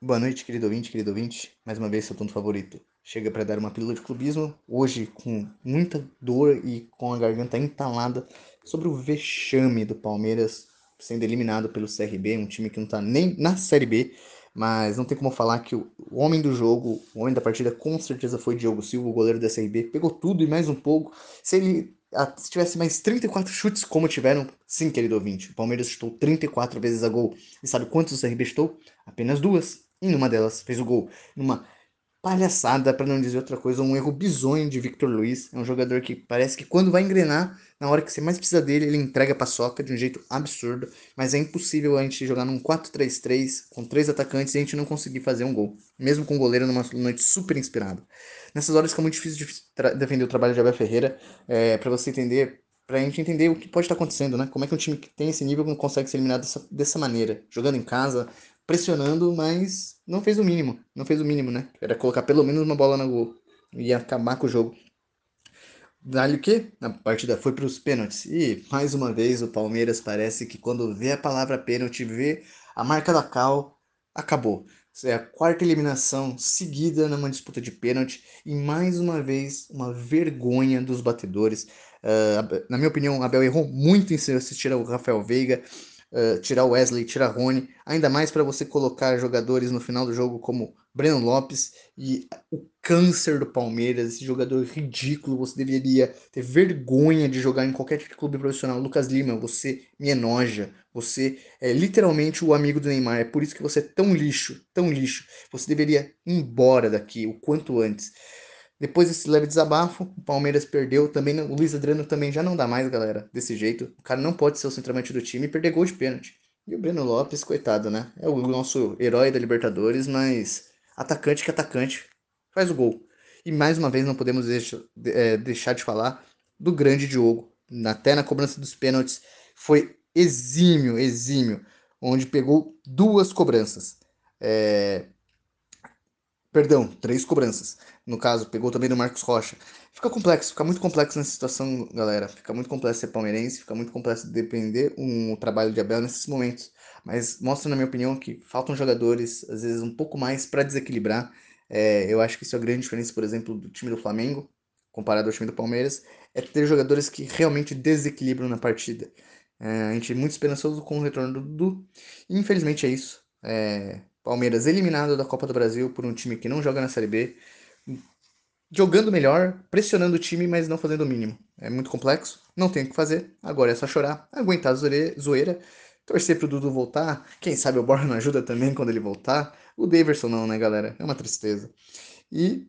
Boa noite, querido ouvinte, querido ouvinte. Mais uma vez, seu ponto favorito. Chega para dar uma pílula de clubismo, hoje com muita dor e com a garganta entalada, sobre o vexame do Palmeiras sendo eliminado pelo CRB, um time que não tá nem na Série B, mas não tem como falar que o homem do jogo, o homem da partida, com certeza foi Diogo Silva, o goleiro da CRB, pegou tudo e mais um pouco. Se ele se tivesse mais 34 chutes como tiveram, sim, querido ouvinte, o Palmeiras chutou 34 vezes a gol. E sabe quantos o CRB chutou? Apenas duas. E numa delas fez o gol. Numa palhaçada, para não dizer outra coisa, um erro bizonho de Victor Luiz. É um jogador que parece que quando vai engrenar, na hora que você mais precisa dele, ele entrega a paçoca de um jeito absurdo. Mas é impossível a gente jogar num 4-3-3 com três atacantes e a gente não conseguir fazer um gol. Mesmo com o goleiro numa noite super inspirada. Nessas horas fica muito difícil de defender o trabalho de Abel Ferreira, é, para você entender pra gente entender o que pode estar acontecendo, né? Como é que um time que tem esse nível não consegue ser eliminado dessa, dessa maneira? Jogando em casa, pressionando, mas não fez o mínimo. Não fez o mínimo, né? Era colocar pelo menos uma bola na gol. Ia acabar com o jogo. Dali o quê? A partida foi para os pênaltis. E, mais uma vez, o Palmeiras parece que quando vê a palavra pênalti, vê a marca da Cal, acabou. É a quarta eliminação seguida numa disputa de pênalti. E, mais uma vez, uma vergonha dos batedores. Uh, na minha opinião, Abel errou muito em assistir ao Rafael Veiga uh, tirar o Wesley, tirar Rony, ainda mais para você colocar jogadores no final do jogo como Breno Lopes e o câncer do Palmeiras, esse jogador ridículo, você deveria ter vergonha de jogar em qualquer tipo de clube profissional. Lucas Lima, você me enoja, você é literalmente o amigo do Neymar, é por isso que você é tão lixo, tão lixo. Você deveria ir embora daqui o quanto antes. Depois desse leve desabafo, o Palmeiras perdeu. Também o Luiz Adriano também já não dá mais, galera, desse jeito. O cara não pode ser o centroavante do time e perder gol de pênalti. E o Breno Lopes, coitado, né? É o nosso herói da Libertadores, mas atacante que atacante faz o gol. E mais uma vez não podemos é, deixar de falar do grande Diogo. Até na cobrança dos pênaltis foi exímio, exímio, onde pegou duas cobranças. É, Perdão, três cobranças. No caso, pegou também do Marcos Rocha. Fica complexo, fica muito complexo nessa situação, galera. Fica muito complexo ser palmeirense, fica muito complexo depender um trabalho de Abel nesses momentos. Mas mostra, na minha opinião, que faltam jogadores, às vezes, um pouco mais para desequilibrar. É, eu acho que isso é a grande diferença, por exemplo, do time do Flamengo, comparado ao time do Palmeiras, é ter jogadores que realmente desequilibram na partida. É, a gente é muito esperançoso com o retorno do Dudu. Infelizmente é isso. É, Palmeiras eliminado da Copa do Brasil por um time que não joga na Série B, jogando melhor, pressionando o time, mas não fazendo o mínimo. É muito complexo, não tem o que fazer, agora é só chorar, aguentar a zoeira, torcer pro Dudu voltar, quem sabe o Borja não ajuda também quando ele voltar, o Daverson não, né, galera? É uma tristeza. E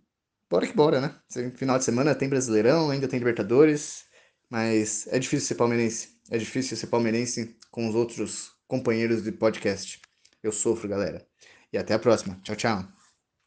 bora que bora, né? Final de semana tem Brasileirão, ainda tem Libertadores, mas é difícil ser palmeirense. É difícil ser palmeirense com os outros companheiros de podcast. Eu sofro, galera. E até a próxima. Tchau, tchau.